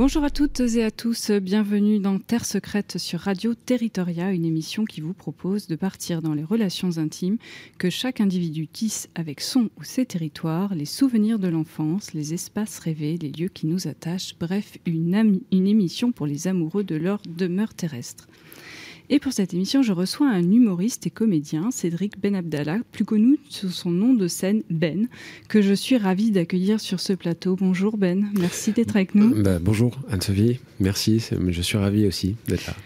Bonjour à toutes et à tous, bienvenue dans Terre secrète sur Radio Territoria, une émission qui vous propose de partir dans les relations intimes que chaque individu tisse avec son ou ses territoires, les souvenirs de l'enfance, les espaces rêvés, les lieux qui nous attachent, bref, une, une émission pour les amoureux de leur demeure terrestre. Et pour cette émission, je reçois un humoriste et comédien, Cédric Ben Abdallah, plus connu sous son nom de scène Ben, que je suis ravie d'accueillir sur ce plateau. Bonjour Ben, merci d'être avec nous. Bah, bonjour Anne-Sophie, merci, je suis ravie aussi d'être là.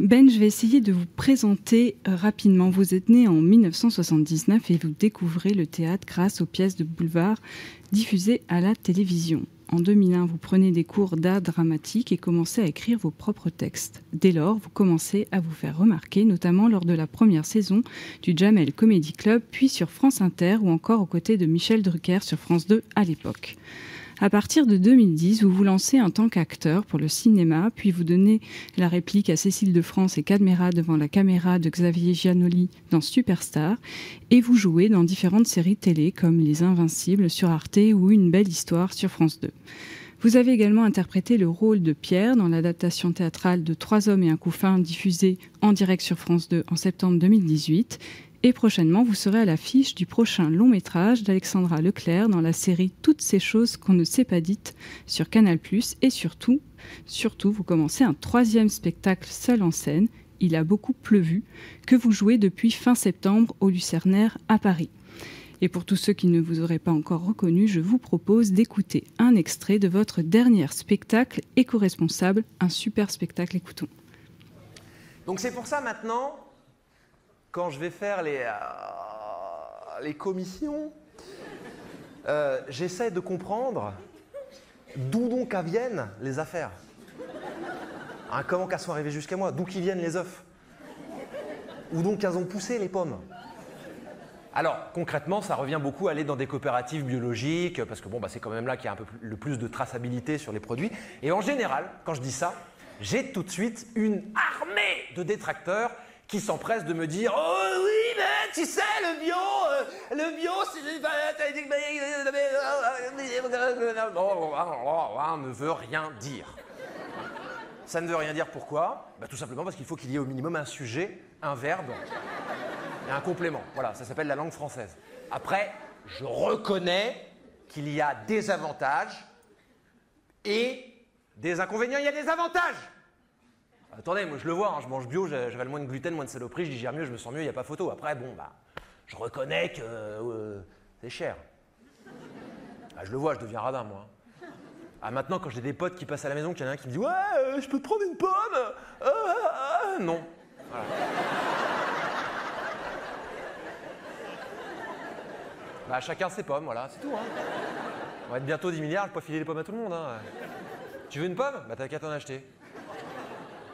Ben, je vais essayer de vous présenter euh, rapidement. Vous êtes né en 1979 et vous découvrez le théâtre grâce aux pièces de boulevard diffusées à la télévision. En 2001, vous prenez des cours d'art dramatique et commencez à écrire vos propres textes. Dès lors, vous commencez à vous faire remarquer, notamment lors de la première saison du Jamel Comedy Club, puis sur France Inter ou encore aux côtés de Michel Drucker sur France 2 à l'époque. À partir de 2010, vous vous lancez en tant qu'acteur pour le cinéma, puis vous donnez la réplique à Cécile de France et Cadmera devant la caméra de Xavier Giannoli dans Superstar, et vous jouez dans différentes séries télé comme Les Invincibles sur Arte ou Une belle histoire sur France 2. Vous avez également interprété le rôle de Pierre dans l'adaptation théâtrale de Trois hommes et un couffin diffusée en direct sur France 2 en septembre 2018 et prochainement, vous serez à l'affiche du prochain long métrage d'Alexandra Leclerc dans la série Toutes ces choses qu'on ne s'est pas dites sur Canal+. Et surtout, surtout, vous commencez un troisième spectacle seul en scène, Il a beaucoup pleuvu, que vous jouez depuis fin septembre au Lucernaire à Paris. Et pour tous ceux qui ne vous auraient pas encore reconnu, je vous propose d'écouter un extrait de votre dernier spectacle éco-responsable, un super spectacle, écoutons. Donc c'est pour ça maintenant, quand je vais faire les, euh, les commissions, euh, j'essaie de comprendre d'où donc viennent les affaires. Hein, comment qu'elles sont arrivées jusqu'à moi D'où qui viennent les œufs Où donc elles ont poussé les pommes alors concrètement, ça revient beaucoup à aller dans des coopératives biologiques, parce que bon, bah, c'est quand même là qu'il y a un peu le plus de traçabilité sur les produits. Et en général, quand je dis ça, j'ai tout de suite une armée de détracteurs qui s'empresse de me dire Oh oui, mais tu sais, le bio, euh, le bio, c'est. ne veut rien dire. Ça ne veut rien dire pourquoi? Bah, Tout simplement parce qu'il faut qu'il y ait au minimum un sujet, un verbe et un complément. Voilà, ça s'appelle la langue française. Après, je reconnais qu'il y a des avantages et des inconvénients. Il y a des avantages Attendez, moi je le vois, hein, je mange bio, j'avale moins de gluten, moins de saloperie, je digère mieux, je me sens mieux, il n'y a pas photo. Après, bon, bah, je reconnais que euh, c'est cher. Ah, je le vois, je deviens radin, moi. Ah, maintenant, quand j'ai des potes qui passent à la maison, qu'il y en a un qui me dit Ouais, euh, je peux te prendre une pomme euh, Non. Bah, chacun ses pommes, voilà, c'est tout. Hein. On va être bientôt 10 milliards, je peux filer les pommes à tout le monde. Hein. Tu veux une pomme? Bah, t'as qu'à t'en acheter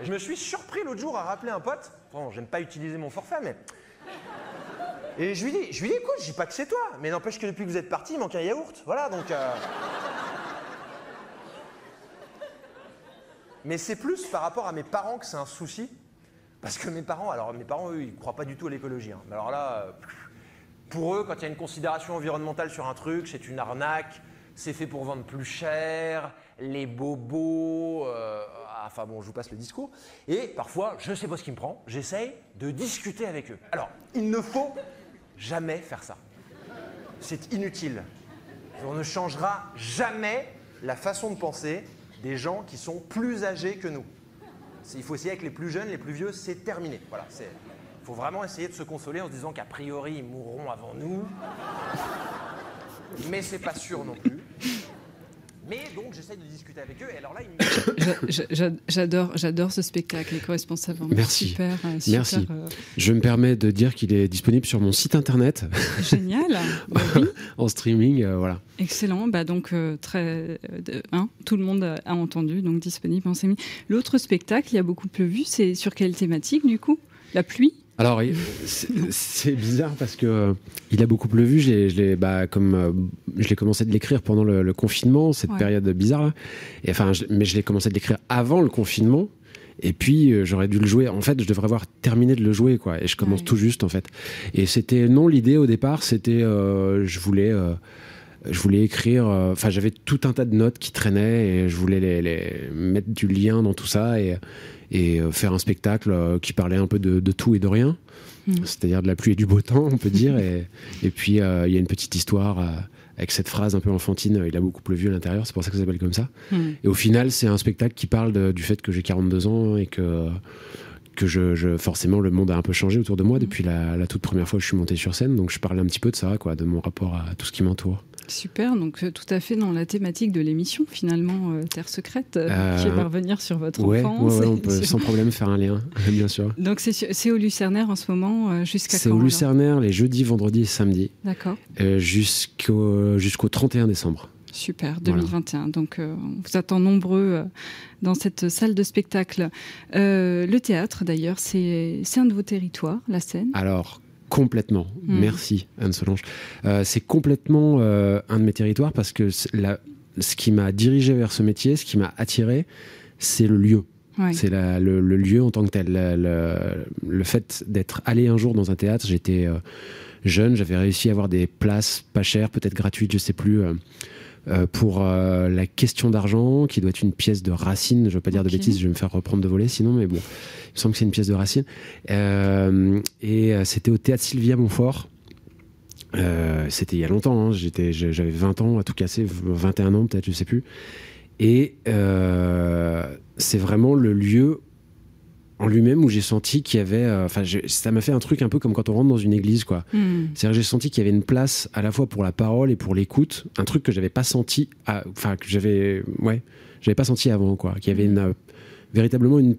je me suis surpris l'autre jour à rappeler un pote. Bon, j'aime pas utiliser mon forfait, mais. Et je lui dis, je lui dis, écoute, je dis pas que c'est toi, mais n'empêche que depuis que vous êtes parti, il manque un yaourt. Voilà, donc. Euh. Mais c'est plus par rapport à mes parents que c'est un souci. Parce que mes parents, alors mes parents, eux, ils croient pas du tout à l'écologie. Hein. Mais alors là, euh, pour eux, quand il y a une considération environnementale sur un truc, c'est une arnaque, c'est fait pour vendre plus cher, les bobos. Euh, enfin bon, je vous passe le discours. Et parfois, je ne sais pas ce qui me prend, j'essaye de discuter avec eux. Alors, il ne faut jamais faire ça. C'est inutile. On ne changera jamais la façon de penser des gens qui sont plus âgés que nous. Il faut essayer avec les plus jeunes, les plus vieux, c'est terminé. Voilà, il faut vraiment essayer de se consoler en se disant qu'a priori ils mourront avant nous. Mais c'est pas sûr non plus. Mais donc j'essaie de discuter avec eux et alors là ils J'adore, j'adore ce spectacle éco-responsable. Merci. Super, euh, Merci. Euh, Je me permets de dire qu'il est disponible sur mon site internet. Génial. Bah en streaming, euh, voilà. Excellent. Bah donc très, hein, tout le monde a entendu, donc disponible en streaming. L'autre spectacle, il y a beaucoup plus vu, c'est sur quelle thématique du coup? La pluie? Alors, c'est bizarre parce que euh, il a beaucoup plu. Je l'ai, bah, comme euh, je l'ai commencé de l'écrire pendant le, confinement, cette période bizarre là. Et enfin, mais je l'ai commencé de l'écrire avant le confinement. Et puis euh, j'aurais dû le jouer. En fait, je devrais avoir terminé de le jouer, quoi. Et je commence tout juste, en fait. Et c'était non l'idée au départ, c'était je voulais je voulais écrire. Enfin, j'avais tout un tas de notes qui traînaient et je voulais les, les, mettre du lien dans tout ça et et euh, faire un spectacle euh, qui parlait un peu de, tout et de rien, hmm. c'est-à-dire de la pluie et du beau temps, on peut dire. et, et, puis euh, il y a une petite histoire avec cette phrase un peu enfantine, il a beaucoup plu à l'intérieur, c'est pour ça que ça s'appelle comme ça. Hmm. Et au final, c'est un spectacle qui parle du fait que j'ai 42 ans et que que je, forcément le monde a un peu changé autour de moi hmm. depuis la, la, toute première fois que je suis monté sur scène, donc je parlais un petit peu de ça, quoi, de mon rapport à tout ce qui m'entoure. Super, donc euh, tout à fait dans la thématique de l'émission, finalement, euh, Terre secrète, euh, qui va revenir sur votre enfance. Ouais, on peut sans problème faire un lien, bien sûr. Donc c'est au Lucernaire en ce moment, jusqu'à quand C'est au Lucernaire les jeudis, vendredis et samedis. D'accord. Jusqu'au jusqu'au 31 décembre. Super, 2021. Donc, on vous attend nombreux dans cette salle de spectacle. le théâtre, d'ailleurs, c'est un de vos territoires, la scène Alors, Complètement. Hmm. Merci, Anne Solange. Euh, c'est complètement euh, un de mes territoires parce que la, ce qui m'a dirigé vers ce métier, ce qui m'a attiré, c'est le lieu. C'est le, lieu en tant que tel. Le, fait d'être allé un jour dans un théâtre, j'étais euh, jeune, j'avais réussi à avoir des places pas chères, peut-être gratuites, je sais plus. Euh, pour euh, la question d'argent, qui doit être une pièce de Racine. Je ne veux pas dire de bêtises, je vais me faire reprendre de voler sinon, mais bon, il me semble que c'est une pièce de Racine. Euh, et c'était au théâtre Sylvia Montfort. c'était il y a longtemps, hein. j'étais, j'avais 20 ans à tout casser, 21 ans peut-être, je sais plus. Et c'est vraiment le lieu en lui-même où j'ai senti qu'il y avait euh, enfin ça m'a fait un truc un peu comme quand on rentre dans une église quoi hmm. c'est-à-dire j'ai senti qu'il y avait une place à la fois pour la parole et pour l'écoute un truc que j'avais pas senti enfin que j'avais ouais j'avais pas senti avant quoi qu'il y avait une, euh, véritablement une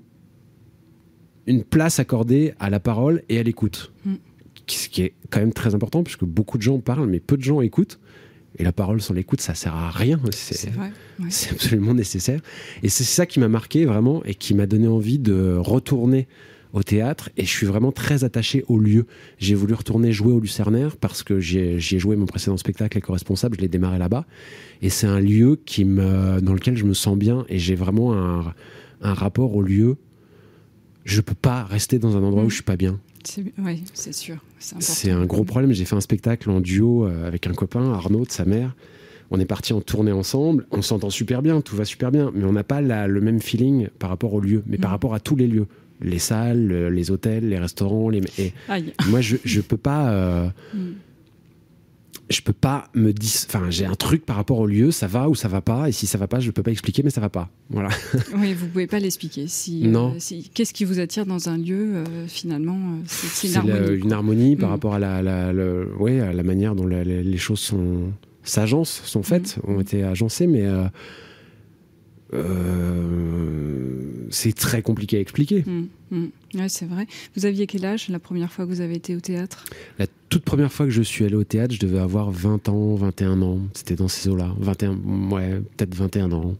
une place accordée à la parole et à l'écoute hmm. ce qui est quand même très important puisque beaucoup de gens parlent mais peu de gens écoutent et la parole sans l'écoute, ça sert à rien. C'est absolument nécessaire. Et c'est ça qui m'a marqué vraiment et qui m'a donné envie de retourner au théâtre. Et je suis vraiment très attaché au lieu. J'ai voulu retourner jouer au Lucernaire parce que j'y ai, joué mon précédent spectacle, Les Responsables. Je l'ai démarré là-bas. Et c'est un lieu qui me, dans lequel je me sens bien et j'ai vraiment un, un rapport au lieu. Je peux pas rester dans un endroit où mm. je suis pas bien. Oui, c'est sûr. C'est un gros problème. J'ai fait un spectacle en duo euh, avec un copain, Arnaud, de sa mère. On est parti en tournée ensemble. On s'entend super bien, tout va super bien, mais on n'a pas le même feeling par rapport au lieu, mais par mm. rapport à tous les lieux. Les salles, les hôtels, les restaurants. Les... moi, je ne peux pas. Euh, mm je peux pas me dire. Enfin, j'ai un truc par rapport au lieu, ça va ou ça va pas, et si ça va pas, je peux pas expliquer, mais ça va pas. Voilà. Oui, vous pouvez pas l'expliquer. Si, euh, non. Qu'est-ce qui vous attire dans un lieu euh, finalement euh, C'est une harmonie. une harmonie par mm. rapport à la, la, ouais, à la manière dont les choses sont s'agencent, sont faites, mm. ont été agencées, mais c'est très compliqué à expliquer. Mm. Mm. Ouais, c'est vrai. Vous aviez quel âge la première fois que vous avez été au théâtre? La toute première fois que je suis allé au théâtre, je devais avoir 20 ans, 21 ans. C'était dans ces eaux-là. 21, ouais, peut-être 21 ans.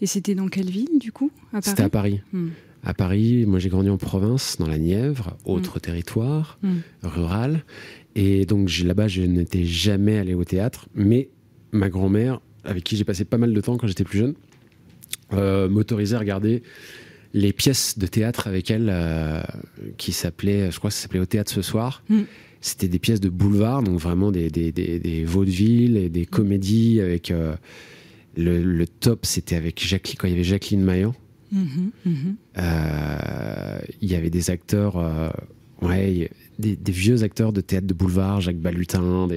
Et c'était dans quelle ville, du coup? C'était à Paris. Mm. À Paris, moi j'ai grandi en province, dans la Nièvre, autre mm. territoire, rural. Et donc là-bas, je n'étais jamais allé au théâtre. Mais ma grand-mère, avec qui j'ai passé pas mal de temps quand j'étais plus jeune, euh, m'autorisait à regarder les pièces de théâtre avec elle euh, qui s'appelaient, je crois que ça s'appelait Au théâtre ce soir. Mm. C'était des pièces de boulevard, donc vraiment des, des, des, vaudevilles et des comédies avec. Euh, le, top, c'était avec Jacqueline, quand il y avait Jacqueline Maillan. Mm-hmm, mm-hmm. Euh, il y avait des acteurs, ouais, des, vieux acteurs de théâtre de boulevard, Jacques Balutin,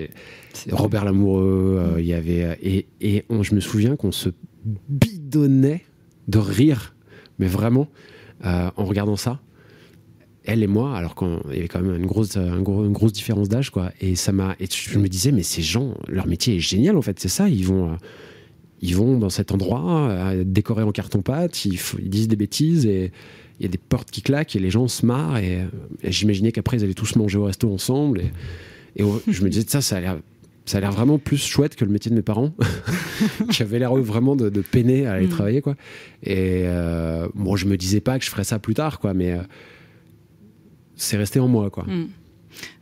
Robert Lamoureux. Mm. il y avait et, et je me souviens qu'on se bidonnait de rire mais vraiment, euh, en regardant ça, elle et moi, alors qu'il y avait quand même une grosse, une différence d'âge, quoi. Et ça m'a, je me disais, mais ces gens, leur métier est génial, en fait. C'est ça, ils vont, euh, ils vont dans cet endroit, euh, décorés en carton-pâte, ils, disent des bêtises et il y a des portes qui claquent et les gens se marrent. Et, j'imaginais qu'après, ils allaient tous manger au resto ensemble. Et, et je me disais, ça, ça a l'air ça a l'air vraiment plus chouette que le métier de mes parents, qui avaient l'air vraiment de, peiner à aller mm. travailler, quoi. Et euh, bon, je me disais pas que je ferais ça plus tard, quoi, mais euh, c'est resté en moi, quoi. Mm.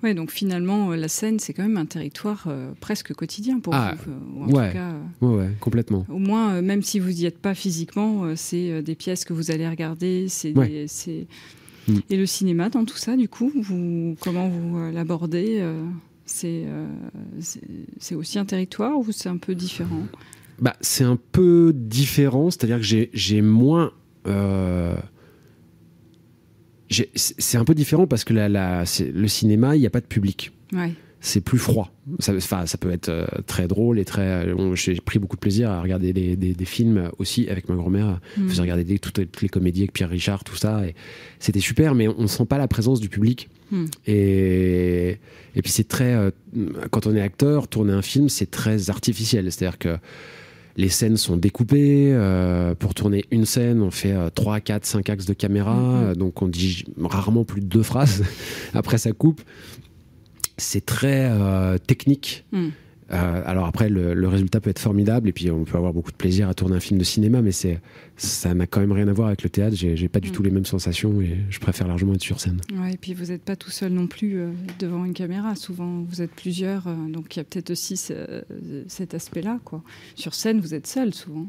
Ouais, donc finalement, la scène, c'est quand même un territoire presque quotidien pour ah, vous. en ouais, tout cas, ouais, complètement. Au moins, même si vous n'y êtes pas physiquement, c'est des pièces que vous allez regarder. C'est mm. Et le cinéma dans tout ça, du coup, vous, comment vous l'abordez euh, c'est aussi un territoire ou c'est un peu différent? Bah, C'est un peu différent, c'est-à-dire que j'ai moins... Euh, c'est un peu différent parce que la, la, le cinéma, il n'y a pas de public. Ouais c'est plus froid. Ça, ça peut être euh, très drôle et très. J'ai pris beaucoup de plaisir à regarder des, des, films aussi avec ma grand-mère. Mm. faisait regarder toutes, les comédies avec Pierre Richard, tout ça. C'était super, mais on ne sent pas la présence du public. Mm. Et, et puis c'est très. Euh, quand on est acteur, tourner un film, c'est très artificiel. C'est-à-dire que les scènes sont découpées. Euh, pour tourner une scène, on fait 3, 4, 5 axes de caméra. Mm-hmm. Donc on dit rarement plus de deux phrases. Après, ça coupe c'est très euh, technique. Hmm. Euh, alors après, le, résultat peut être formidable et puis on peut avoir beaucoup de plaisir à tourner un film de cinéma, mais c'est ça n'a quand même rien à voir avec le théâtre. J'ai pas du hmm. tout les mêmes sensations et je préfère largement être sur scène. Ouais, et puis vous n'êtes pas tout seul non plus euh, devant une caméra. Souvent, vous êtes plusieurs, donc il y a peut-être aussi cet aspect-là. Sur scène, vous êtes seul souvent.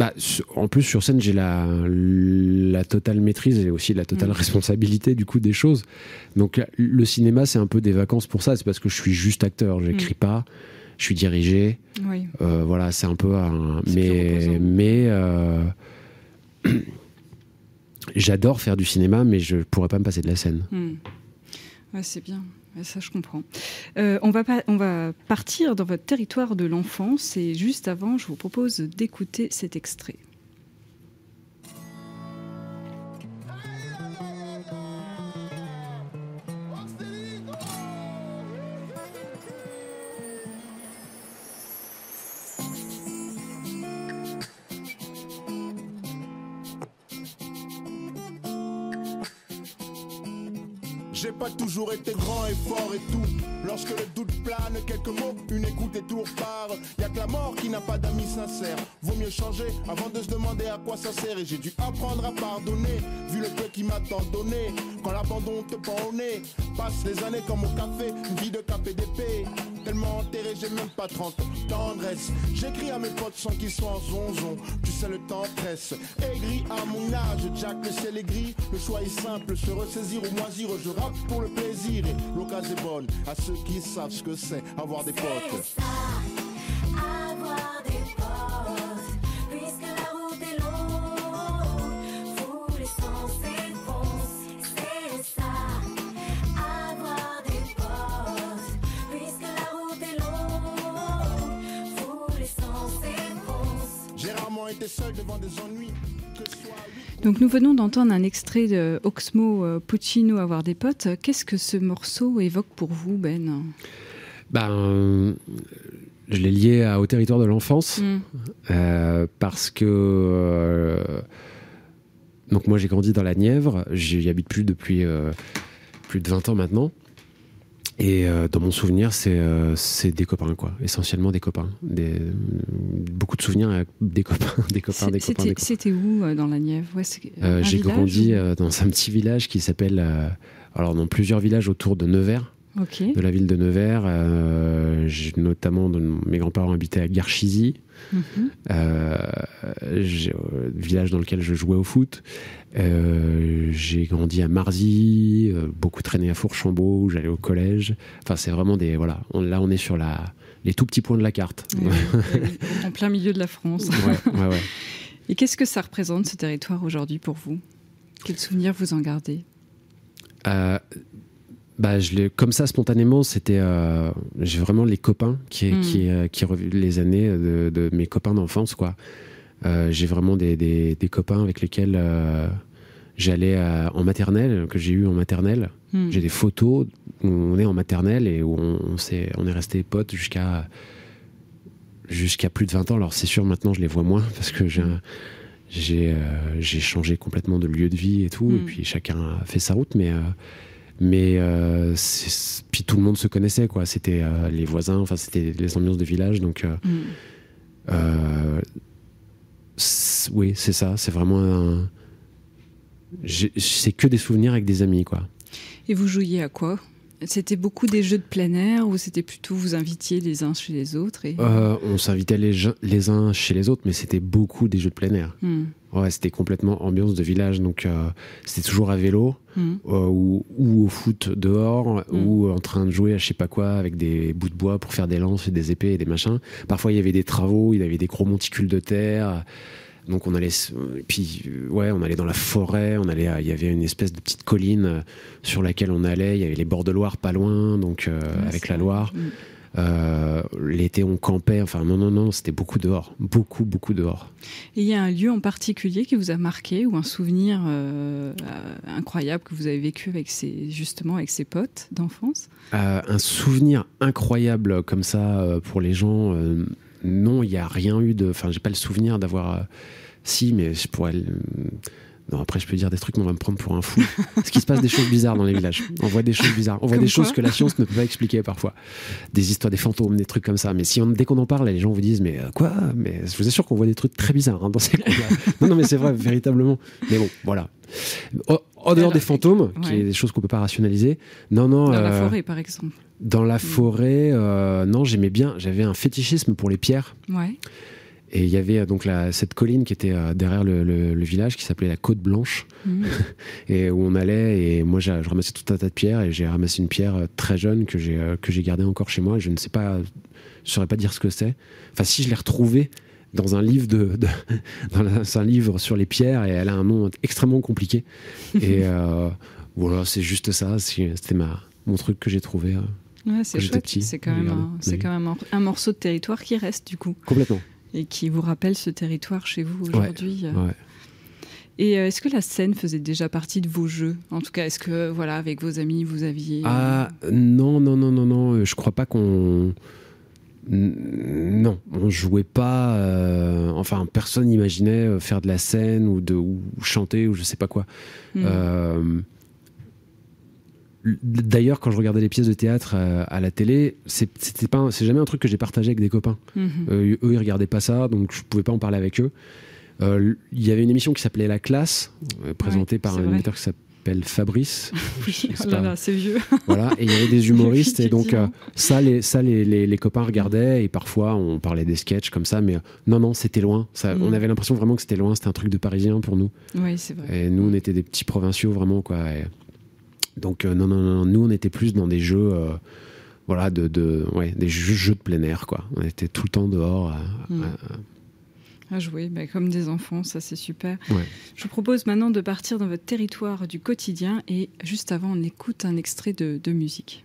Bah, en plus, sur scène, j'ai la, la totale maîtrise et aussi la totale mm. responsabilité du coup des choses. Donc, le cinéma, c'est un peu des vacances pour ça. C'est parce que je suis juste acteur. J'écris mm. pas. Je suis dirigé. Euh, voilà, c'est un peu un. Mais, mais euh, j'adore faire du cinéma, mais je pourrais pas me passer de la scène. Mm. Ouais, c'est bien ça je comprends. Euh, on, va on va partir dans votre territoire de l'enfance et juste avant, je vous propose d'écouter cet extrait. J'ai pas toujours été grand et fort et tout. Lorsque le doute plane, quelques mots, une écoute et tout repart. Y'a que la mort qui n'a pas d'amis sincères. Vaut mieux changer avant de se demander à quoi ça sert. Et j'ai dû apprendre à pardonner, vu le peu qui m'a tant donné. Quand l'abandon te prend au nez, passe les années comme au café, une vie de café d'épée. Tellement enterré, j'ai même pas 30 J'écris à mes potes sans qu'ils soient en zonzon. Tu sais, le temps presse. Aigri à mon âge, Jack le ciel est. Le choix est simple, se ressaisir ou moisir. Je rappe pour le plaisir et l'occasion est bonne à ceux qui savent ce que c'est avoir des potes. Donc nous venons d'entendre un extrait de Oxmo euh, Puccino Avoir des potes. Qu'est-ce que ce morceau évoque pour vous, Ben? Ben, je l'ai lié au territoire de l'enfance mm. euh, parce que euh, donc moi j'ai grandi dans la Nièvre, j'y habite plus depuis plus de 20 ans maintenant. Et euh, dans mon souvenir, euh, c'est des copains, quoi. Essentiellement des copains. Des, beaucoup de souvenirs avec des copains, des copains, des copains. C'était où euh, dans la Nièvre? J'ai grandi dans un petit village qui s'appelle. alors, dans plusieurs villages autour de Nevers. De la ville de Nevers. notamment, mes grands-parents habitaient à Garchizy, mm village dans lequel je jouais au foot. Euh, j'ai grandi à Marzy, euh, beaucoup traîné à Fourchambault, où j'allais au collège. Enfin, c'est vraiment des. Voilà, là, on est sur la, les tout petits points de la carte. en plein milieu de la France. Et qu'est-ce que ça représente, ce territoire, aujourd'hui, pour vous? Quels souvenirs vous en gardez? Euh, bah, je comme ça spontanément, c'était j'ai vraiment les copains qui qui, qui les années de, de mes copains d'enfance quoi. Euh, j'ai vraiment des, des, des, copains avec lesquels euh, j'allais en maternelle, que j'ai eu en maternelle. Hmm. J'ai des photos où on est en maternelle et où on, on, est, on est resté potes jusqu'à jusqu'à plus de 20 ans. Alors c'est sûr, maintenant je les vois moins parce que j'ai j'ai euh, j'ai changé complètement de lieu de vie et tout, et hmm. puis chacun a fait sa route, mais mais euh, puis tout le monde se connaissait quoi. C'était les voisins, enfin c'était les ambiances de village, donc. Hmm oui, c'est ça. C'est vraiment un. C'est que des souvenirs avec des amis, quoi. Et vous jouiez à quoi? C'était beaucoup des jeux de plein air ou c'était plutôt vous invitiez les uns chez les autres et... Euh, on s'invitait les, les, uns chez les autres, mais c'était beaucoup des jeux de plein air. Hmm. Ouais, c'était complètement ambiance de village, donc euh, c'était toujours à vélo hmm. euh, ou, ou, au foot dehors hmm. ou en train de jouer à je sais pas quoi avec des bouts de bois pour faire des lances et des épées et des machins. Parfois il y avait des travaux, il y avait des gros monticules de terre. Donc on allait, puis ouais, on allait dans la forêt, on allait, il y avait une espèce de petite colline euh, sur laquelle on allait, il y avait les bords de Loire pas loin, donc euh, avec la Loire. Mm. Euh, l'été on campait, enfin non non non, c'était beaucoup dehors, beaucoup beaucoup dehors. Et il y a un lieu en particulier qui vous a marqué ou un souvenir incroyable que vous avez vécu avec ces justement avec ses potes d'enfance? Un souvenir incroyable comme ça pour les gens non, il n'y a rien eu de. Enfin, j'ai pas le souvenir d'avoir. Euh, si, mais je pourrais. Non, après, je peux dire des trucs, mais on va me prendre pour un fou. Ce qui se passe des choses bizarres dans les villages. On voit des choses bizarres. On voit des choses que la science ne peut pas expliquer parfois. Des histoires des fantômes, des trucs comme ça. Mais si on, dès qu'on en parle, les gens vous disent, mais euh, quoi? Mais je vous assure qu'on voit des trucs très bizarres hein, dans ces Non, non, mais c'est vrai, véritablement. Mais bon, voilà. En dehors des fantômes, qui est des choses qu'on peut pas rationaliser. Non, non. Dans la euh, forêt, par exemple. Dans la mm. forêt, euh, non, j'aimais bien. J'avais un fétichisme pour les pierres. Ouais. Et il y avait euh, donc la, cette colline qui était derrière le, village qui s'appelait la Côte Blanche mm. et où on allait et moi je ramassais tout un tas de pierres et j'ai ramassé une pierre très jeune que j'ai que j'ai gardée encore chez moi. Je ne sais pas, je saurais pas dire ce que c'est. Enfin si je l'ai retrouvée dans un livre de, dans un livre sur les pierres et elle a un nom extrêmement compliqué. et euh, voilà, c'est juste ça. C'était ma mon truc que j'ai trouvé. Euh, c'est chouette. C'est quand, même un, c'est quand même un, morceau de territoire qui reste du coup. Complètement. Et qui vous rappelle ce territoire chez vous aujourd'hui. Euh. Ouais, Et est-ce que la scène faisait déjà partie de vos jeux? En tout cas, est-ce que voilà, avec vos amis, vous aviez Ah non non non non non, je crois pas qu'on non, on jouait pas. Euh, enfin, personne n'imaginait euh, faire de la scène ou de chanter ou je sais pas quoi. Hmm. Euh, d'ailleurs, quand je regardais les pièces de théâtre à la télé, c'était pas, c'est jamais un truc que j'ai partagé avec des copains. Hmm. eux, ils regardaient pas ça, donc je pouvais pas en parler avec eux. Il y avait une émission qui s'appelait La Classe, présentée par un animateur qui s'appelle Fabrice. oui, oh là là, c'est vieux. voilà, et il y avait des humoristes, et donc euh, ça, les, ça les, les, copains regardaient, et parfois on parlait des sketchs comme ça, mais euh, non, non, c'était loin. Ça, mm. On avait l'impression vraiment que c'était loin, c'était un truc de parisien pour nous. Oui, c'est vrai. Et nous, on était des petits provinciaux, vraiment, quoi. Donc, euh, non, non, non, nous, on était plus dans des jeux. voilà, de, de, ouais, des jeux, de plein air, quoi. On était tout le temps dehors. Mm à jouer, bah, comme des enfants, ça c'est super. Je vous propose maintenant de partir dans votre territoire du quotidien et juste avant on écoute un extrait de, de musique.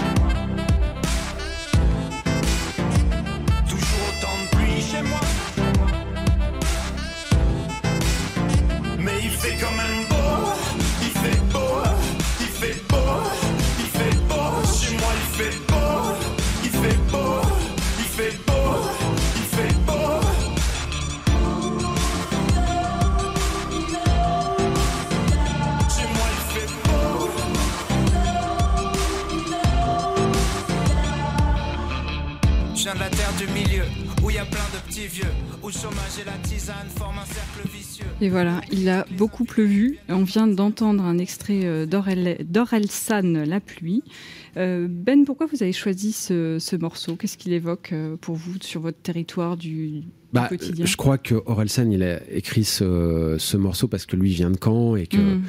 Et voilà, il a beaucoup plu. On vient d'entendre un extrait euh, d'Orelsan, La pluie. Euh, ben, pourquoi vous avez choisi ce, morceau? Qu'est-ce qu'il évoque euh, pour vous sur votre territoire du, bah, quotidien? Je crois que Orelsan, il a écrit ce, morceau parce que lui vient de Caen et que mm.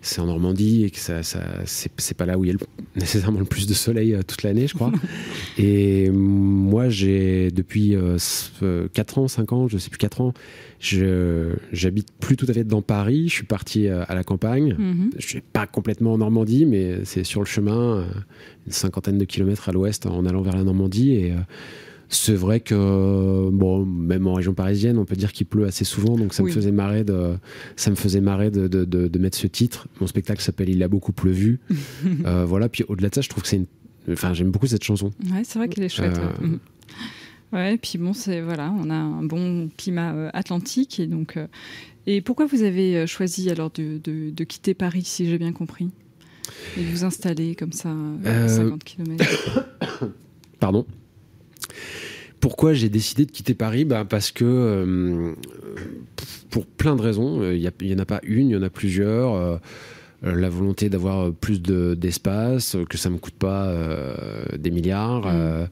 C'est en Normandie et que ça, ça c'est pas là où il y a nécessairement le plus de soleil toute l'année, je crois. et moi, j'ai depuis 4 ans, 5 ans, je sais plus 4 ans, j'habite plus tout à fait dans Paris. Je suis parti euh, à la campagne. Mhm. Je suis pas complètement en Normandie, mais c'est sur le chemin, euh, une cinquantaine de kilomètres à l'ouest en allant vers la Normandie. Et euh, C'est vrai que bon, même en région parisienne, on peut dire qu'il pleut assez souvent, donc ça me faisait marrer de, ça me faisait marrer de, de, de, mettre ce titre. Mon spectacle s'appelle Il a beaucoup pleuvu. euh, voilà. Puis au-delà de ça, je trouve que c'est une, enfin, j'aime beaucoup cette chanson. Ouais, c'est vrai qu'elle est chouette. Euh... Ouais. Ouais. puis bon, c'est voilà, on a un bon climat euh, atlantique et donc. Euh, et pourquoi vous avez euh, choisi alors de, de quitter Paris, si j'ai bien compris, et de vous installer comme ça, à 50 km Pardon? Pourquoi j'ai décidé de quitter Paris bah Parce que, euh, pour plein de raisons, il n'y en a pas une, il y en a plusieurs. Euh, la volonté d'avoir plus d'espace, que ça ne me coûte pas euh, des milliards, mmh.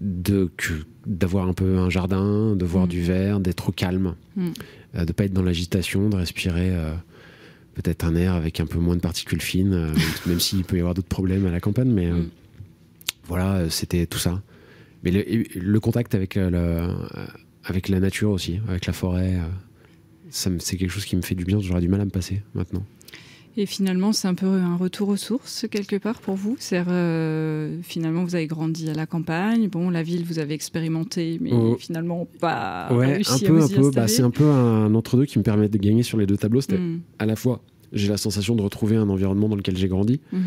de d'avoir un peu un jardin, de voir mmh. du vert, d'être au calme, mmh. de ne pas être dans l'agitation, de respirer peut-être un air avec un peu moins de particules fines, même s'il peut y avoir d'autres problèmes à la campagne, mais voilà, c'était tout ça. Mais le, le contact avec, euh, le, avec la nature aussi, avec la forêt, euh, c'est quelque chose qui me fait du bien. J'aurais du mal à me passer maintenant. Et finalement, c'est un peu un retour aux sources quelque part pour vous. C'est euh, finalement vous avez grandi à la campagne. Bon, la ville vous avez expérimenté, mais oh. finalement pas ouais, réussi un peu, à un peu. Bah, c'est un peu un entre deux qui me permet de gagner sur les deux tableaux. C'était mm. à la fois j'ai la sensation de retrouver un environnement dans lequel j'ai grandi, mm.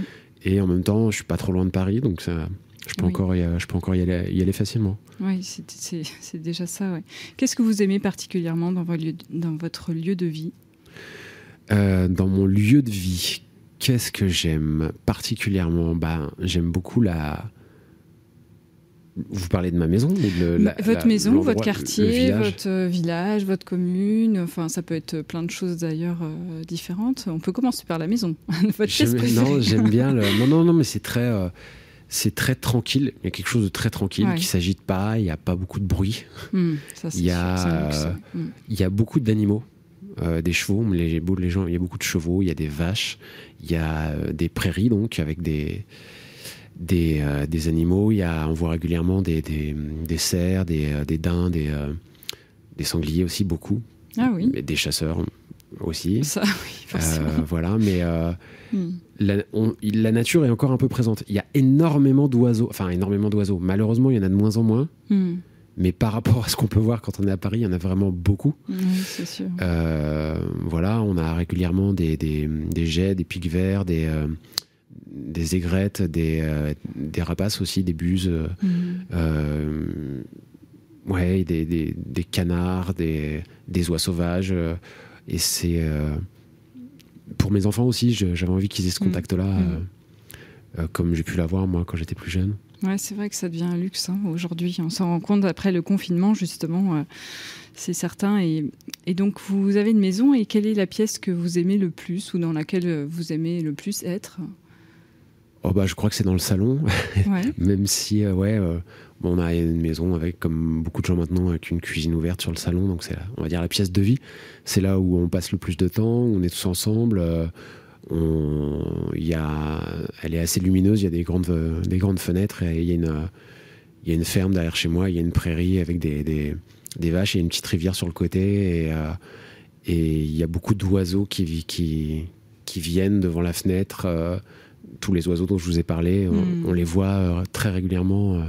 et en même temps je suis pas trop loin de Paris, donc ça je peux, encore y, je peux encore y aller, y aller facilement. Oui, c'est déjà ça. Ouais. Qu'est-ce que vous aimez particulièrement dans, votre lieu, dans votre lieu de vie? Euh, Dans mon lieu de vie, qu'est-ce que j'aime particulièrement? Bah, J'aime beaucoup la. Vous parlez de ma maison de la, Votre maison, votre quartier, votre village, votre commune. Enfin, ça peut être plein de choses d'ailleurs euh, différentes. On peut commencer par la maison. votre non, j'aime bien le. Non, non, non, mais c'est très. Euh, c'est très tranquille. Il y a quelque chose de très tranquille ouais. qui s'agite pas. Il n'y a pas beaucoup de bruit. Mmh, ça, il, y a, mmh. il y a beaucoup d'animaux. Euh, des chevaux, les, les gens, il y a beaucoup de chevaux, il y a des vaches, il y a euh, des prairies donc avec des des, euh, des animaux. Il y a, on voit régulièrement des, des, des cerfs, des, des daims, des, des sangliers aussi beaucoup. Ah oui. Des chasseurs aussi. Ça, oui, forcément. voilà, mais Mm. La, on, la, nature est encore un peu présente. Il y a énormément d'oiseaux, enfin énormément d'oiseaux. Malheureusement, il y en a de moins en moins. Mm. Mais par rapport à ce qu'on peut voir quand on est à Paris, il y en a vraiment beaucoup. Oui, c'est sûr. Euh, voilà, on a régulièrement des, des, des jets, des pics verts, des, euh, des aigrettes, des, euh, des rapaces aussi, des buses. Mm. ouais, des, des, des, canards, des, des oies sauvages. Et c'est pour mes enfants aussi, j'avais envie qu'ils aient ce mm. contact-là, mmh. euh, euh, comme j'ai pu l'avoir moi quand j'étais plus jeune. Ouais, c'est vrai que ça devient un luxe hein, aujourd'hui. On s'en rend compte après le confinement, justement, euh, c'est certain. Et, et, donc, vous avez une maison, et quelle est la pièce que vous aimez le plus ou dans laquelle vous aimez le plus être? Oh bah, je crois que c'est dans le salon, ouais. même si euh, ouais, euh, bon, on a une maison avec, comme beaucoup de gens maintenant, avec une cuisine ouverte sur le salon, donc c'est, on va dire, la pièce de vie. C'est là où on passe le plus de temps, on est tous ensemble. Euh, on, y a, elle est assez lumineuse, il y a des grandes, des grandes fenêtres et il y a une, il y a une ferme derrière chez moi, il y a une prairie avec des, des, des vaches et une petite rivière sur le côté et, et il y a beaucoup d'oiseaux qui, qui, qui viennent devant la fenêtre tous les oiseaux dont je vous ai parlé, on, Mm. on les voit euh, très régulièrement euh,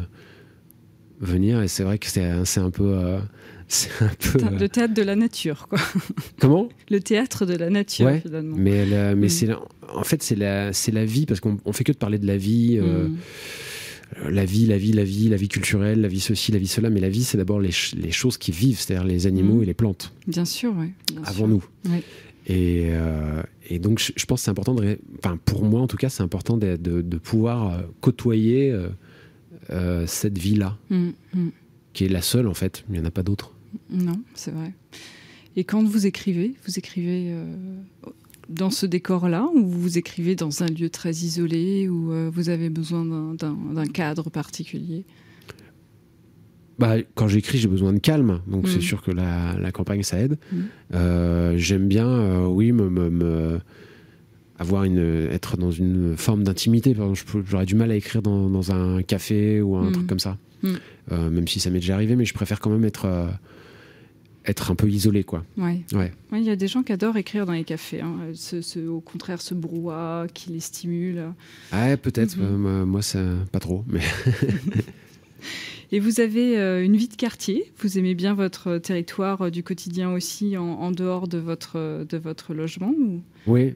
venir et c'est vrai que c'est un peu. euh, c'est un peu. euh, Le théâtre de la nature, quoi. Comment? Le théâtre de la nature, Ouais, finalement. Mais, la- mais Mm. c'est en fait c'est la c'est la vie parce qu'on on fait que de parler de la vie. euh, Mm. euh, la vie, la vie, la vie, la vie culturelle, la vie ceci, la vie cela, mais la vie, c'est d'abord les, ch- les choses qui vivent, c'est-à-dire les animaux et les plantes, Bien sûr, oui. avant nous. Ouais. Et, euh, et donc, je, je pense que c'est important, de, ré- enfin, pour moi en tout cas, c'est important de, de- de pouvoir euh, côtoyer euh, euh, cette vie-là, Mm, mm. qui est la seule en fait, il n'y en a pas d'autre. Non, c'est vrai. Et quand vous écrivez, vous écrivez dans ce décor-là ou vous écrivez dans un lieu très isolé où euh, vous avez besoin d'un cadre particulier? Bah, quand j'écris, j'ai besoin de calme, donc Mm. c'est sûr que la, la campagne, ça aide. Mm. Euh, J'aime bien, euh, oui, me, me- me- avoir une, être dans une forme d'intimité. J'aurais du mal à écrire dans, dans un café ou un Mm. truc comme ça, Mm. Euh, même si ça m'est déjà arrivé, mais je préfère quand même être, être un peu isolé, quoi. Ouais. Ouais. Ouais, Il y a des gens qui adorent écrire dans les cafés. hein. Ce- ce- au contraire, ce brouhaha qui les stimule. Ah, peut-être, euh, moi, moi, ça, pas trop, mais Et vous avez euh, une vie de quartier. Vous aimez bien votre territoire euh, du quotidien aussi en, dehors de votre, de votre logement Oui,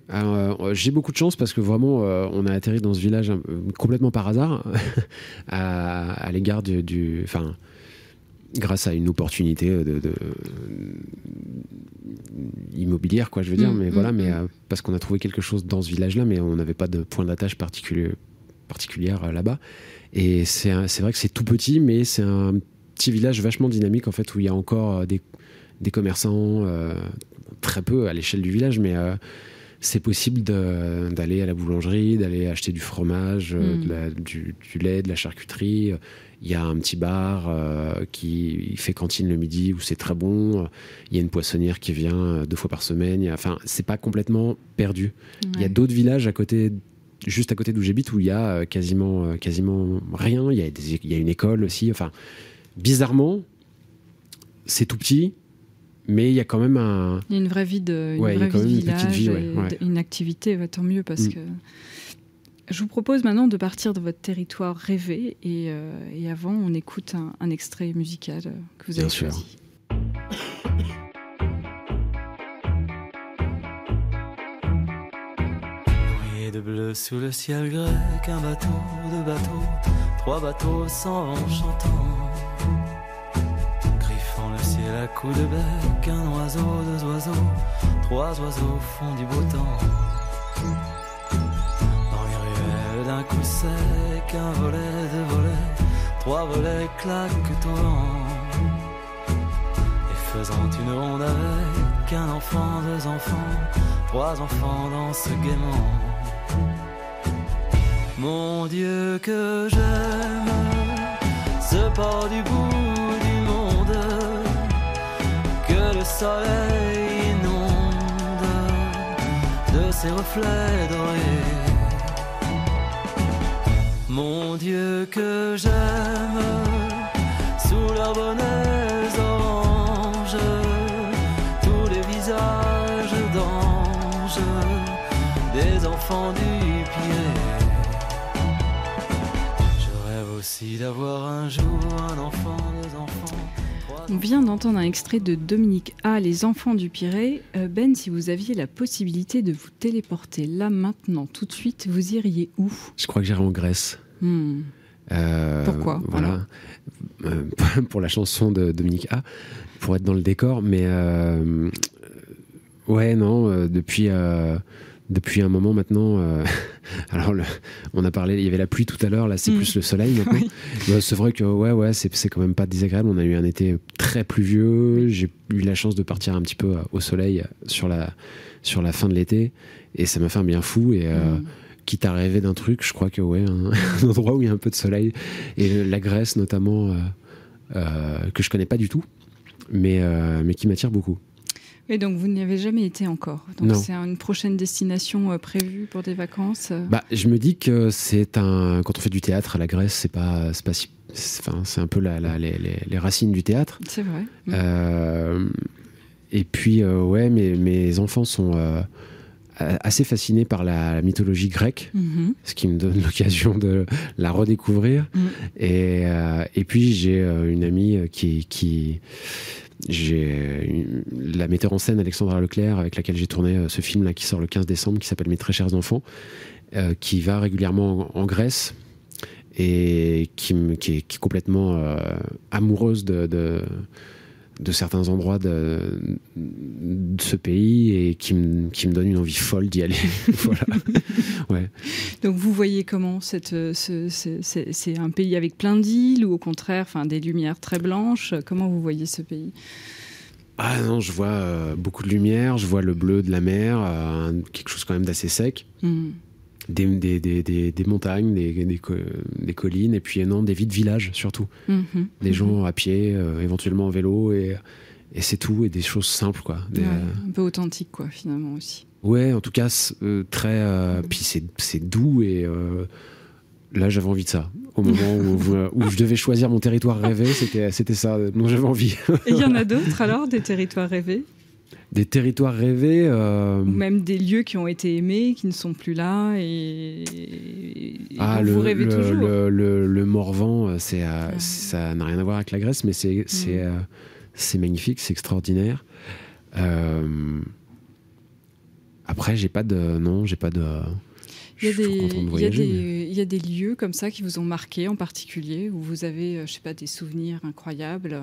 j'ai beaucoup de chance parce que vraiment, on a atterri dans ce village complètement par hasard à, l'égard du. Enfin, grâce à une opportunité de, immobilière, quoi, je veux dire. Mm, mais voilà, mm, mais mm. parce qu'on a trouvé quelque chose dans ce village-là, mais on n'avait pas de point d'attache particulier, particulière là-bas. Et c'est vrai que c'est tout petit, mais c'est un petit village vachement dynamique en fait où il y a encore euh, des, des commerçants, euh, très peu à l'échelle du village, mais euh, c'est possible d'aller à la boulangerie, d'aller acheter du fromage, hmm. du, lait, de la charcuterie. Il y a un petit bar qui fait cantine le midi où c'est très bon. Il y a une poissonnière qui vient deux fois par semaine. Enfin, c'est pas complètement perdu. Il y a d'autres villages à côté juste à côté d'où j'habite où il y a euh, quasiment, euh, quasiment rien. Il y, a il y a une école aussi. Enfin, bizarrement, c'est tout petit, mais il y a quand même un. Il y a une vraie vie de, une vraie vie de village, une, une activité, tant mieux parce mm. que. Je vous propose maintenant de partir de votre territoire rêvé et, euh, et avant, on écoute un, un, extrait musical que vous avez Bien choisi. Sûr. De bleu sous le ciel grec, un bateau, deux bateaux, trois bateaux s'en vont chantant. Griffant le ciel à coups de bec, un oiseau, deux oiseaux, trois oiseaux font du beau temps. Dans les ruelles d'un coup sec, un volet, deux volets, trois volets claquent au vent. Et faisant une ronde avec un enfant, deux enfants, trois enfants dansent gaiement. Mon Dieu que j'aime ce port du bout du monde que le soleil inonde de ses reflets dorés. Mon Dieu que j'aime sous leurs bonnets orange tous les visages d'anges des enfants du d'avoir un jour un enfant, enfants. On vient d'entendre un extrait de Dominique A, Les enfants du Pirée. Euh, ben, si vous aviez la possibilité de vous téléporter là, maintenant, tout de suite, vous iriez où? Je crois que j'irais en Grèce. Hmm. Euh, Pourquoi Voilà. Euh, pour la chanson de Dominique A, pour être dans le décor. Mais ouais, non, depuis depuis un moment maintenant. Euh, alors, on a parlé, il y avait la pluie tout à l'heure, là c'est mm. plus le soleil maintenant. Bah, c'est vrai que ouais, ouais, c'est quand même pas désagréable. On a eu un été très pluvieux. J'ai eu la chance de partir un petit peu euh, au soleil sur la, sur la fin de l'été et ça m'a fait un bien fou. Et euh, mm. quitte à rêver d'un truc, je crois que ouais, un, endroit où il y a un peu de soleil et la Grèce notamment, que je connais pas du tout, mais, mais qui m'attire beaucoup. Et donc vous n'y avez jamais été encore. Donc c'est une prochaine destination euh, prévue pour des vacances. Euh bah, je me dis que c'est un quand on fait du théâtre à la Grèce, c'est pas c'est pas si enfin c'est un peu la, les, les, racines du théâtre. C'est vrai. Mm. Euh, et puis ouais, mes, mes enfants sont assez fascinés par la mythologie grecque, mm-hmm. ce qui me donne l'occasion de la redécouvrir. Mm. Et, et puis j'ai une amie qui, qui j'ai la metteur en scène Alexandra Leclerc avec laquelle j'ai tourné euh, ce film là qui sort le 15 décembre qui s'appelle Mes très chers enfants euh, qui va régulièrement en, Grèce et qui, est, complètement euh, amoureuse de, de, certains endroits de, ce pays et qui me, qui me donne une envie folle d'y aller. voilà. Ouais. Donc vous voyez comment cette, c'est un pays avec plein d'îles ou au contraire enfin, des lumières très blanches? Comment vous voyez ce pays? Ah non, je vois euh, beaucoup de lumière, je vois le bleu de la mer, euh, quelque chose quand même d'assez sec. Hmm. Des, des, des, des, montagnes, des, collines, et puis non, des vies de village surtout. Hmm, hmm, des gens à pied, euh, éventuellement en vélo, et, et c'est tout, et des choses simples, quoi. un peu authentique, quoi, finalement aussi. Ouais, en tout cas, très. puis c'est doux, et là, j'avais envie de ça au moment où, je devais choisir mon territoire rêvé, c'était, ça dont j'avais envie. Et il y en a d'autres alors, des territoires rêvés? Des territoires rêvés. Euh, Ou même des lieux qui ont été aimés, qui ne sont plus là et, ah, le, vous rêvez le, toujours. Le, le, Morvan, euh, c'est, ça n'a rien à voir avec la Grèce, mais c'est, mm. magnifique, c'est extraordinaire. Après, j'ai pas de. Non, j'ai pas de. Il y, a des, il, y a des, il y, a des, lieux comme ça qui vous ont marqué en particulier, où vous avez, je sais pas, des souvenirs incroyables,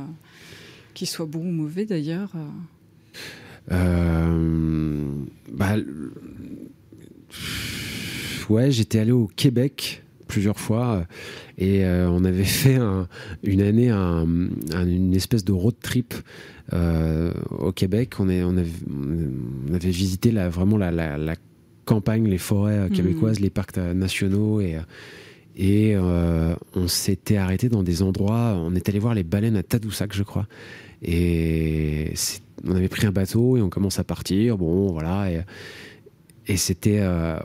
qu'ils soient bons ou mauvais d'ailleurs euh, bah, ouais, j'étais allé au Québec plusieurs fois et euh, on avait fait une année une espèce de road trip euh, au Québec. On, est, on, avait, on avait visité la, vraiment la, la, campagne, les forêts mmh. québécoises, les parcs nationaux et, et on s'était arrêté dans des endroits. On est allé voir les baleines à Tadoussac, je crois. Et on avait pris un bateau et on commence à partir. Bon, voilà. Et, c'était euh,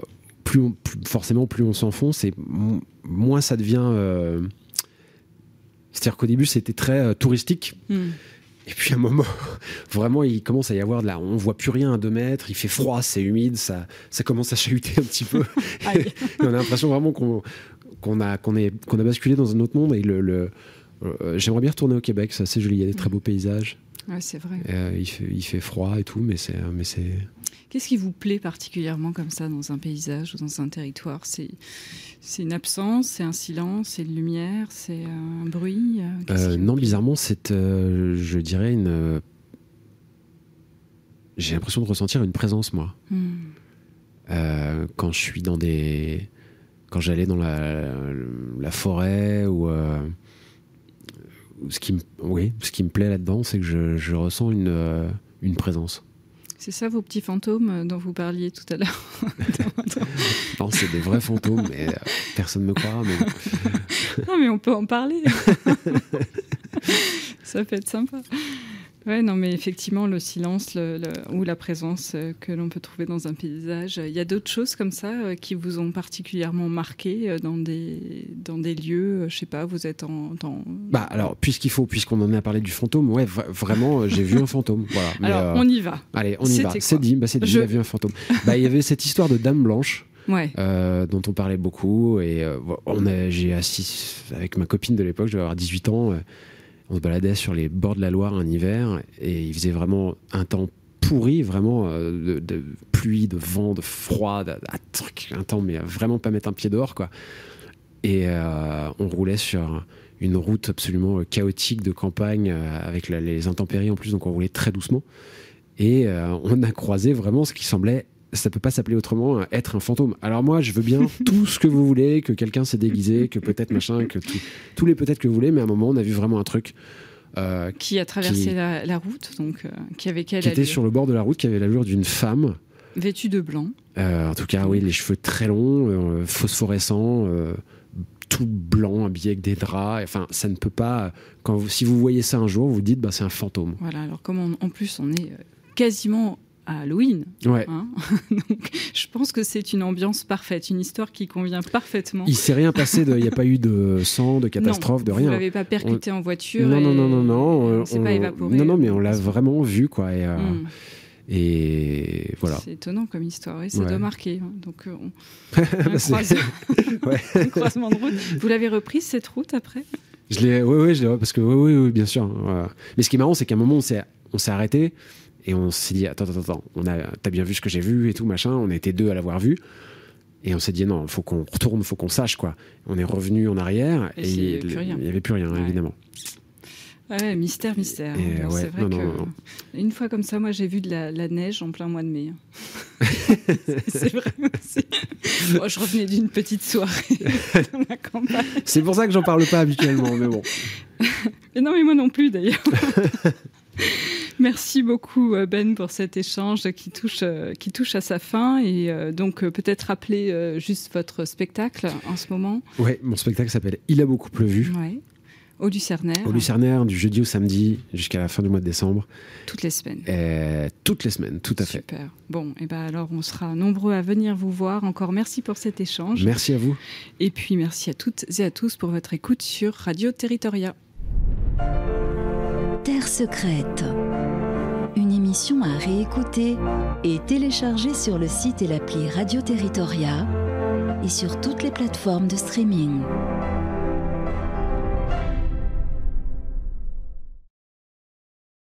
plus, forcément plus on s'enfonce et moins ça devient. Euh, c'est-à-dire qu'au début c'était très euh, touristique. Hmm. Et puis à un moment, vraiment, il commence à y avoir de la. On voit plus rien à deux mètres, il fait froid, c'est humide, ça, ça commence à chahuter un petit peu. et on a l'impression vraiment qu'on qu'on a, qu'on qu'on a basculé dans un autre monde. Et le, j'aimerais bien retourner au Québec, c'est assez joli, il y a des très beaux paysages. Ouais, c'est vrai. Euh, il, fait, il, fait, froid et tout, mais c'est. Mais c'est... Qu'est-ce qui vous plaît particulièrement comme ça dans un paysage ou dans un territoire? C'est, c'est une absence, c'est un silence, c'est une lumière, c'est un bruit euh, Non, bizarrement, c'est, euh, je dirais, une. J'ai l'impression de ressentir une présence, moi. Hmm. quand je suis dans des. Quand j'allais dans la, la forêt ou ce qui me, oui, ce qui me plaît là-dedans, c'est que je, je, ressens une, euh, une présence. C'est ça vos petits fantômes dont vous parliez tout à l'heure Non, c'est des vrais fantômes, mais euh, personne ne me croira. Mais... non, mais on peut en parler. ça peut être sympa. Ouais, non, mais effectivement, le silence ou la présence euh, que l'on peut trouver dans un paysage. Il y a d'autres choses comme ça euh, qui vous ont particulièrement marqué euh, dans des, dans des lieux, je sais pas, vous êtes en. Bah, alors, puisqu'il faut, puisqu'on en a parlé du fantôme, ouais, vraiment, j'ai vu un fantôme. Voilà. alors, on y va. Allez, on y va. C'est dit, bah, c'est dit, j'ai vu un fantôme. bah, il y avait cette histoire de Dame Blanche. Ouais. dont on parlait beaucoup et on a, j'ai assis avec ma copine de l'époque, je devais avoir 18 ans, on se baladait sur les bords de la Loire un hiver et il faisait vraiment un temps pourri, vraiment euh, de, pluie, de vent, de froid, un temps, mais vraiment pas mettre un pied dehors, quoi. Et euh, on roulait sur une route absolument chaotique de campagne euh, avec les intempéries en plus, donc on roulait très doucement. Et on a croisé vraiment ce qui semblait ça peut pas s'appeler autrement être un fantôme. Alors moi, je veux bien tout ce que vous voulez, que quelqu'un s'est déguisé, que peut-être machin, que tous les peut-être que vous voulez, mais à un moment, on a vu vraiment un truc. Euh, qui a traversé La, route, donc euh, qui avait quelle Qui était sur le bord de la route, qui avait l'allure d'une femme. Vêtue de blanc. Euh, en tout cas, oui, les cheveux très longs, phosphorescents, tout blanc, habillé avec des draps. Enfin, ça ne peut pas. Quand si vous voyez ça un jour, vous dites, bah, c'est un fantôme. Voilà. Alors comme en plus on est quasiment à Halloween. Ouais. Hein. Donc, je pense que c'est une ambiance parfaite, une histoire qui convient parfaitement. Il s'est rien passé, il n'y a pas eu de sang, de catastrophe, de rien. Vous l'avez pas percuté en voiture. Non, non, non, non, non. On, pas évaporé. Non, non, mais on l'a vraiment vu, quoi. Et, euh, hmm. et voilà. C'est étonnant comme histoire, et ça doit marquer. Hein. Donc, euh, on... un, croisement de route. Vous l'avez reprise cette route après? Je l'ai, oui, oui, je l'ai, parce que oui, oui, oui, bien sûr. Mais ce qui est marrant, c'est qu'à un moment, on s'est, on s'est arrêté et on s'est dit, attends, attends, attends, on a, t'as bien vu ce que j'ai vu et tout, machin. On était deux à l'avoir vu. Et on s'est dit, non, faut qu'on retourne, faut qu'on sache, quoi. On est revenu en arrière et, il n'y avait plus rien, évidemment. Ouais, mystère, mystère. c'est vrai que une fois comme ça, moi j'ai vu de la, neige en plein mois de mai. c'est vrai aussi. Moi, je revenais d'une petite soirée dans la campagne. C'est pour ça que j'en parle pas habituellement, mais bon. Et non, mais moi non plus d'ailleurs. Merci beaucoup euh, Ben pour cet échange qui touche, euh, qui touche à sa fin et euh, donc peut-être rappeler juste votre spectacle en ce moment. Oui, mon spectacle s'appelle Il a beaucoup pleuvu. Ouais. Au Lucernaire. Au Lucernaire, du jeudi au samedi jusqu'à la fin du mois de décembre. Toutes les semaines. toutes les semaines, tout à fait. Super. Bon, et ben alors on sera nombreux à venir vous voir. Encore merci pour cet échange. Merci à vous. Et puis merci à toutes et à tous pour votre écoute sur Radio Territoria. Terre secrète à réécouter et télécharger sur le site et l'appli Radio Territoria et sur toutes les plateformes de streaming.